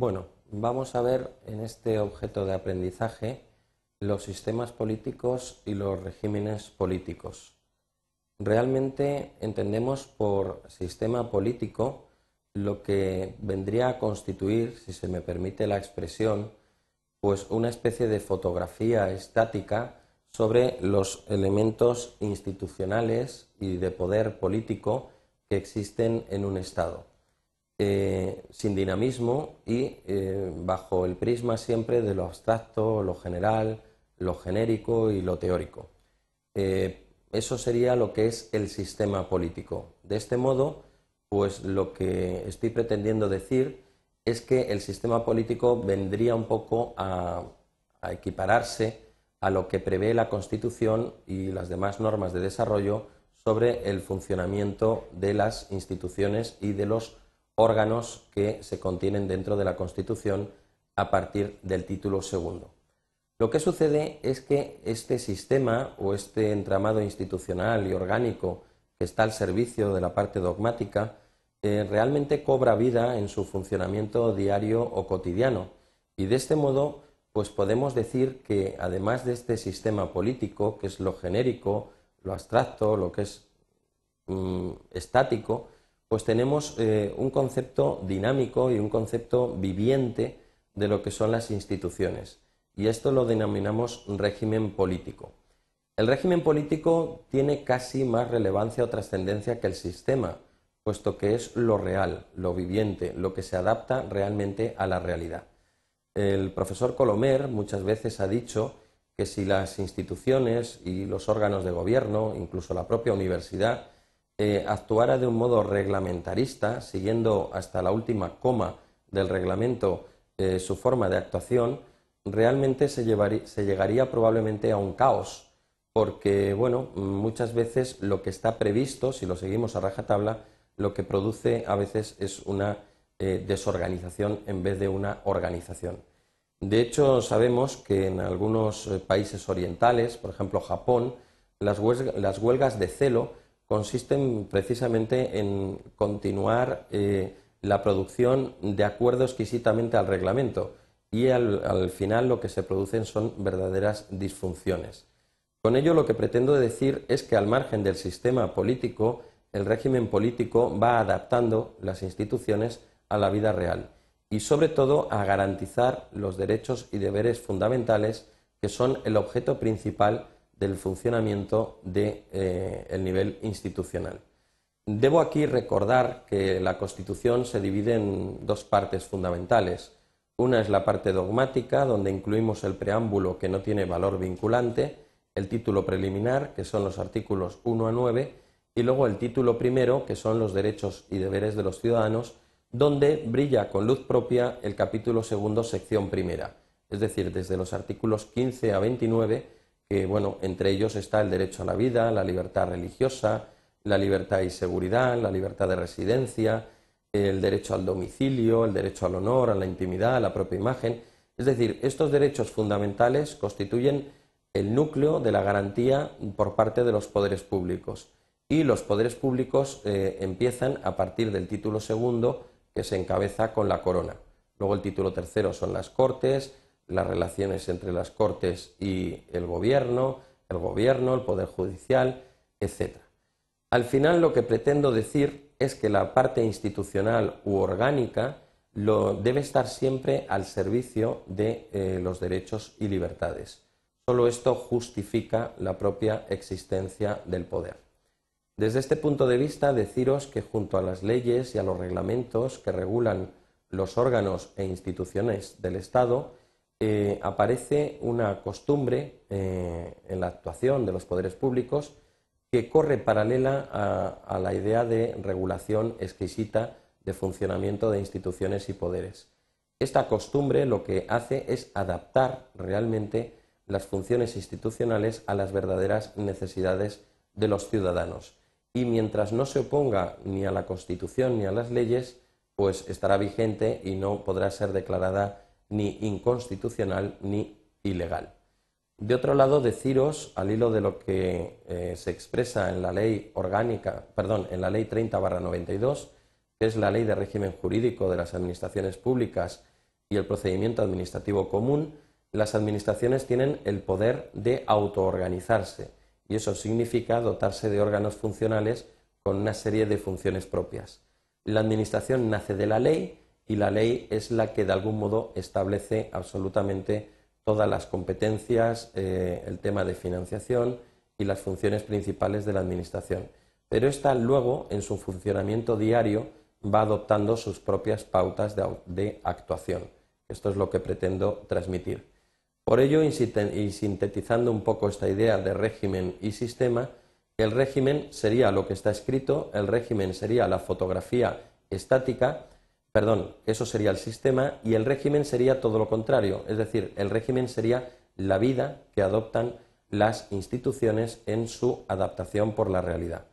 Bueno, vamos a ver en este objeto de aprendizaje los sistemas políticos y los regímenes políticos. Realmente entendemos por sistema político lo que vendría a constituir, si se me permite la expresión, pues una especie de fotografía estática sobre los elementos institucionales y de poder político que existen en un Estado, eh, sin dinamismo y eh, bajo el prisma siempre de lo abstracto, lo general, lo genérico y lo teórico. Eh, eso sería lo que es el sistema político. De este modo, pues lo que estoy pretendiendo decir es que el sistema político vendría un poco a, equipararse a lo que prevé la Constitución y las demás normas de desarrollo sobre el funcionamiento de las instituciones y de los órganos que se contienen dentro de la Constitución a partir del título segundo. Lo que sucede es que este sistema o este entramado institucional y orgánico que está al servicio de la parte dogmática eh, realmente cobra vida en su funcionamiento diario o cotidiano. Y de este modo, pues podemos decir que además de este sistema político, que es lo genérico, lo abstracto, lo que es mm, estático, pues tenemos eh, un concepto dinámico y un concepto viviente de lo que son las instituciones y esto lo denominamos régimen político. El régimen político tiene casi más relevancia o trascendencia que el sistema, puesto que es lo real, lo viviente, lo que se adapta realmente a la realidad. El profesor Colomer muchas veces ha dicho que si las instituciones y los órganos de gobierno, incluso la propia universidad, eh, actuara de un modo reglamentarista, siguiendo hasta la última coma del reglamento eh, su forma de actuación, realmente se, llegaría probablemente a un caos, porque, bueno, muchas veces lo que está previsto, si lo seguimos a rajatabla, lo que produce a veces es una eh, desorganización en vez de una organización. De hecho, sabemos que en algunos países orientales, por ejemplo Japón, las huelgas, de celo consisten precisamente en continuar eh, la producción de acuerdo exquisitamente al reglamento y al, final lo que se producen son verdaderas disfunciones. Con ello lo que pretendo decir es que al margen del sistema político, el régimen político va adaptando las instituciones a la vida real y sobre todo a garantizar los derechos y deberes fundamentales que son el objeto principal del funcionamiento del eh, nivel institucional. Debo aquí recordar que la Constitución se divide en dos partes fundamentales. Una es la parte dogmática, donde incluimos el preámbulo que no tiene valor vinculante, el título preliminar, que son los artículos 1 a 9, y luego el título primero, que son los derechos y deberes de los ciudadanos, donde brilla con luz propia el capítulo segundo, sección primera, es decir, desde los artículos 15 a 29, bueno, entre ellos está el derecho a la vida, la libertad religiosa, la libertad y seguridad, la libertad de residencia, el derecho al domicilio, el derecho al honor, a la intimidad, a la propia imagen. Es decir, estos derechos fundamentales constituyen el núcleo de la garantía por parte de los poderes públicos. Y los poderes públicos eh, empiezan a partir del título segundo que se encabeza con la corona. Luego el título tercero son las cortes, las relaciones entre las cortes y el gobierno, el gobierno, el poder judicial, etc. Al final lo que pretendo decir es que la parte institucional u orgánica debe estar siempre al servicio de eh, los derechos y libertades. Solo esto justifica la propia existencia del poder. Desde este punto de vista, deciros que junto a las leyes y a los reglamentos que regulan los órganos e instituciones del Estado, eh, aparece una costumbre eh, en la actuación de los poderes públicos que corre paralela a, la idea de regulación exquisita de funcionamiento de instituciones y poderes. Esta costumbre lo que hace es adaptar realmente las funciones institucionales a las verdaderas necesidades de los ciudadanos. Y mientras no se oponga ni a la Constitución ni a las leyes, pues estará vigente y no podrá ser declarada ni inconstitucional ni ilegal. De otro lado, deciros, al hilo de lo que eh, se expresa en la ley orgánica, perdón, en la ley 30 92, que es la ley de régimen jurídico de las administraciones públicas y el procedimiento administrativo común, las administraciones tienen el poder de autoorganizarse y eso significa dotarse de órganos funcionales con una serie de funciones propias. La administración nace de la ley y la ley es la que de algún modo establece absolutamente todas las competencias, eh, el tema de financiación y las funciones principales de la administración. Pero esta luego, en su funcionamiento diario, va adoptando sus propias pautas de actuación. Esto es lo que pretendo transmitir. Por ello, y sintetizando un poco esta idea de régimen y sistema, el régimen sería lo que está escrito, el régimen sería la fotografía estática, perdón, eso sería el sistema, y el régimen sería todo lo contrario, es decir, el régimen sería la vida que adoptan las instituciones en su adaptación por la realidad.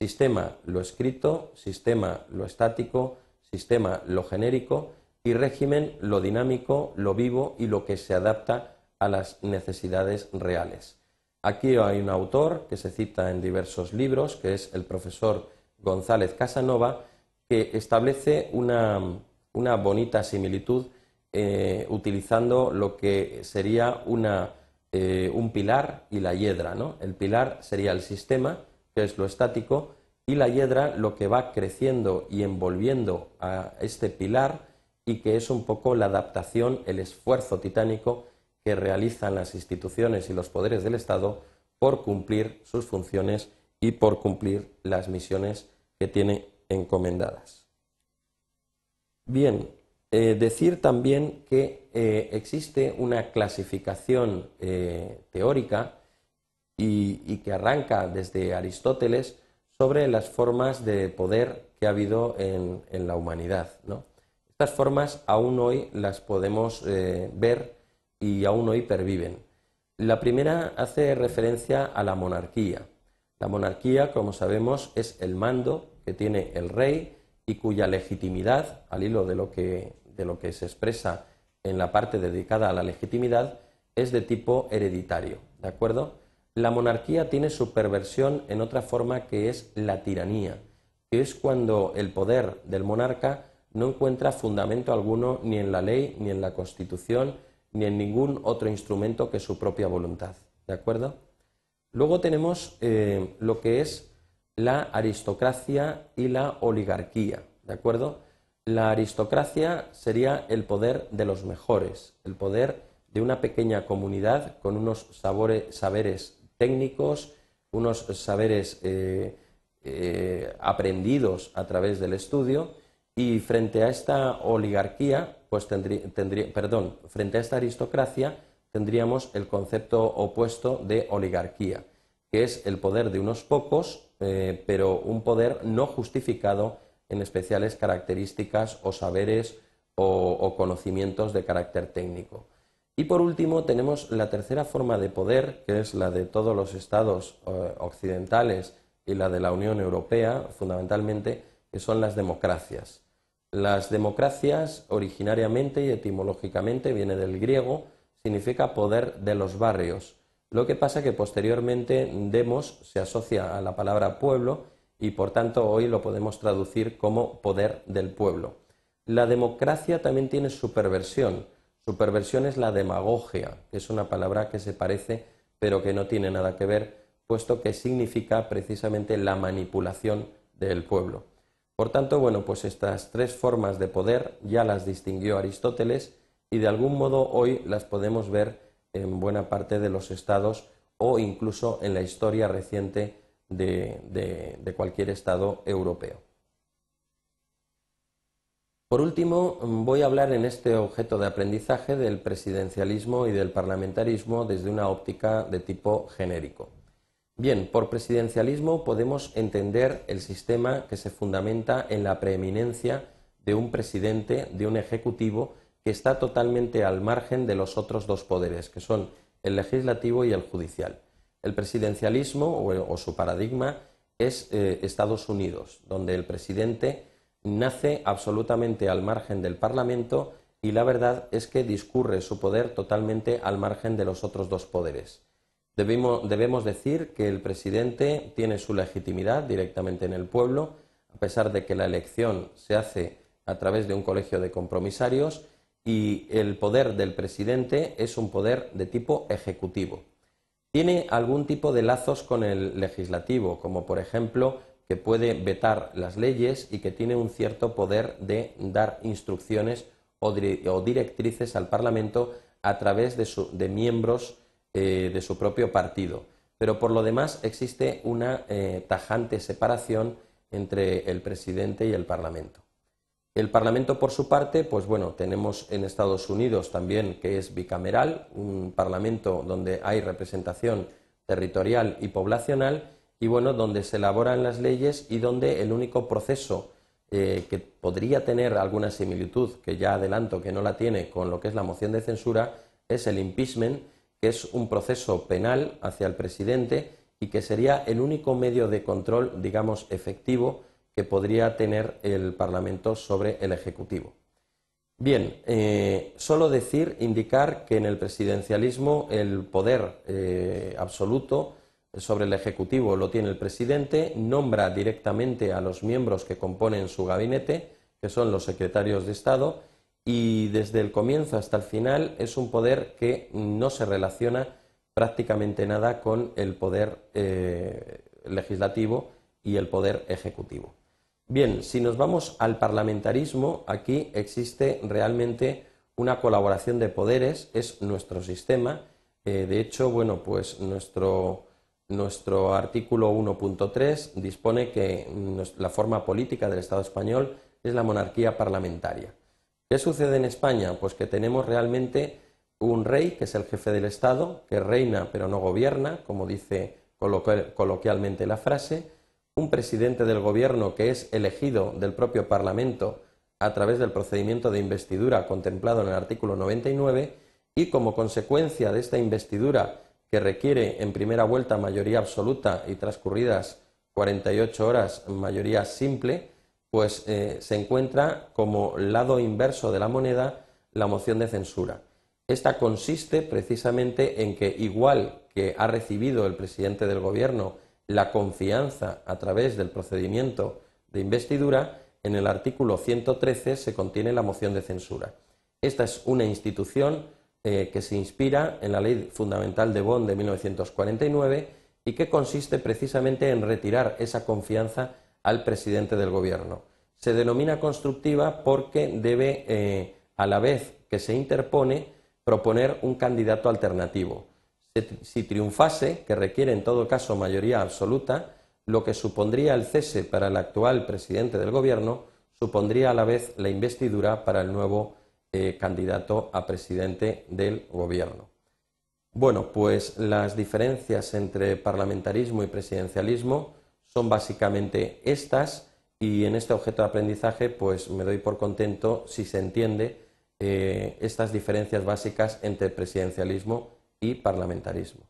Sistema lo escrito, sistema lo estático, sistema lo genérico y régimen lo dinámico, lo vivo y lo que se adapta a las necesidades reales. Aquí hay un autor que se cita en diversos libros, que es el profesor González Casanova, que establece una, bonita similitud eh, utilizando lo que sería eh, un pilar y la hiedra. El pilar sería el sistema, que es lo estático, y la hiedra lo que va creciendo y envolviendo a este pilar y que es un poco la adaptación, el esfuerzo titánico que realizan las instituciones y los poderes del Estado por cumplir sus funciones y por cumplir las misiones que tiene encomendadas. Bien, eh, decir también que eh, existe una clasificación eh, teórica y, que arranca desde Aristóteles sobre las formas de poder que ha habido en, en la humanidad. ¿no? Estas formas aún hoy las podemos ver y aún hoy perviven. La primera hace referencia a la monarquía. La monarquía, como sabemos, es el mando que tiene el rey y cuya legitimidad, al hilo de lo que, de lo que se expresa en la parte dedicada a la legitimidad, es de tipo hereditario. ¿De acuerdo? La monarquía tiene su perversión en otra forma que es la tiranía, que es cuando el poder del monarca no encuentra fundamento alguno ni en la ley, ni en la constitución, ni en ningún otro instrumento que su propia voluntad. ¿De acuerdo? Luego tenemos eh, lo que es la aristocracia y la oligarquía. ¿De acuerdo? La aristocracia sería el poder de los mejores, el poder de una pequeña comunidad con unos saberes técnicos, unos saberes eh, eh, aprendidos a través del estudio y frente a esta oligarquía pues tendría, perdón, frente a esta aristocracia tendríamos el concepto opuesto de oligarquía, que es el poder de unos pocos, eh, pero un poder no justificado en especiales características o saberes o, conocimientos de carácter técnico. Y por último tenemos la tercera forma de poder, que es la de todos los estados eh, occidentales y la de la Unión Europea, fundamentalmente, que son las democracias. Las democracias, originariamente y etimológicamente, viene del griego, significa poder de los barrios. Lo que pasa que posteriormente demos se asocia a la palabra pueblo y por tanto hoy lo podemos traducir como poder del pueblo. La democracia también tiene su perversión. Su es la demagogia, que es una palabra que se parece pero que no tiene nada que ver, puesto que significa precisamente la manipulación del pueblo. Por tanto, bueno, pues estas tres formas de poder ya las distinguió Aristóteles y de algún modo hoy las podemos ver en buena parte de los estados o incluso en la historia reciente de, cualquier estado europeo. Por último, voy a hablar en este objeto de aprendizaje del presidencialismo y del parlamentarismo desde una óptica de tipo genérico. Bien, por presidencialismo podemos entender el sistema que se fundamenta en la preeminencia de un presidente, de un ejecutivo, que está totalmente al margen de los otros dos poderes, que son el legislativo y el judicial. El presidencialismo o, su paradigma es eh, Estados Unidos, donde el presidente nace absolutamente al margen del Parlamento y la verdad es que discurre su poder totalmente al margen de los otros dos poderes. Debemos, decir que el presidente tiene su legitimidad directamente en el pueblo, a pesar de que la elección se hace a través de un colegio de compromisarios y el poder del presidente es un poder de tipo ejecutivo. Tiene algún tipo de lazos con el legislativo, como por ejemplo que puede vetar las leyes y que tiene un cierto poder de dar instrucciones o, directrices al Parlamento a través de, miembros eh, de su propio partido. Pero por lo demás existe una eh, tajante separación entre el presidente y el Parlamento. El Parlamento, por su parte, pues bueno, tenemos en Estados Unidos también que es bicameral, un Parlamento donde hay representación territorial y poblacional, y bueno, donde se elaboran las leyes y donde el único proceso eh, que podría tener alguna similitud, que ya adelanto que no la tiene con lo que es la moción de censura, es el impeachment, que es un proceso penal hacia el presidente y que sería el único medio de control, digamos, efectivo que podría tener el Parlamento sobre el Ejecutivo. Bien, eh, solo decir, indicar que en el presidencialismo el poder eh, absoluto sobre el Ejecutivo lo tiene el presidente, nombra directamente a los miembros que componen su gabinete, que son los secretarios de Estado, y desde el comienzo hasta el final es un poder que no se relaciona prácticamente nada con el poder eh, legislativo y el poder ejecutivo. Bien, si nos vamos al parlamentarismo, aquí existe realmente una colaboración de poderes, es nuestro sistema. Eh, de hecho, bueno, pues nuestro nuestro artículo 1.3 dispone que la forma política del Estado español es la monarquía parlamentaria. ¿Qué sucede en España? Pues que tenemos realmente un rey, que es el jefe del Estado, que reina pero no gobierna, como dice coloquialmente la frase, un presidente del gobierno que es elegido del propio Parlamento a través del procedimiento de investidura contemplado en el artículo 99 y como consecuencia de esta investidura que requiere en primera vuelta mayoría absoluta y transcurridas 48 horas mayoría simple, pues eh, se encuentra como lado inverso de la moneda la moción de censura. Esta consiste precisamente en que igual que ha recibido el presidente del Gobierno la confianza a través del procedimiento de investidura, en el artículo 113 se contiene la moción de censura. Esta es una institución eh, que se inspira en la Ley Fundamental de Bonn de 1949 y que consiste precisamente en retirar esa confianza al presidente del Gobierno. Se denomina constructiva porque debe, eh, a la vez que se interpone, proponer un candidato alternativo. Si triunfase, que requiere en todo caso mayoría absoluta, lo que supondría el cese para el actual presidente del Gobierno supondría a la vez la investidura para el nuevo eh, candidato a presidente del gobierno. Bueno, pues las diferencias entre parlamentarismo y presidencialismo son básicamente estas y en este objeto de aprendizaje pues me doy por contento si se entiende eh, estas diferencias básicas entre presidencialismo y parlamentarismo.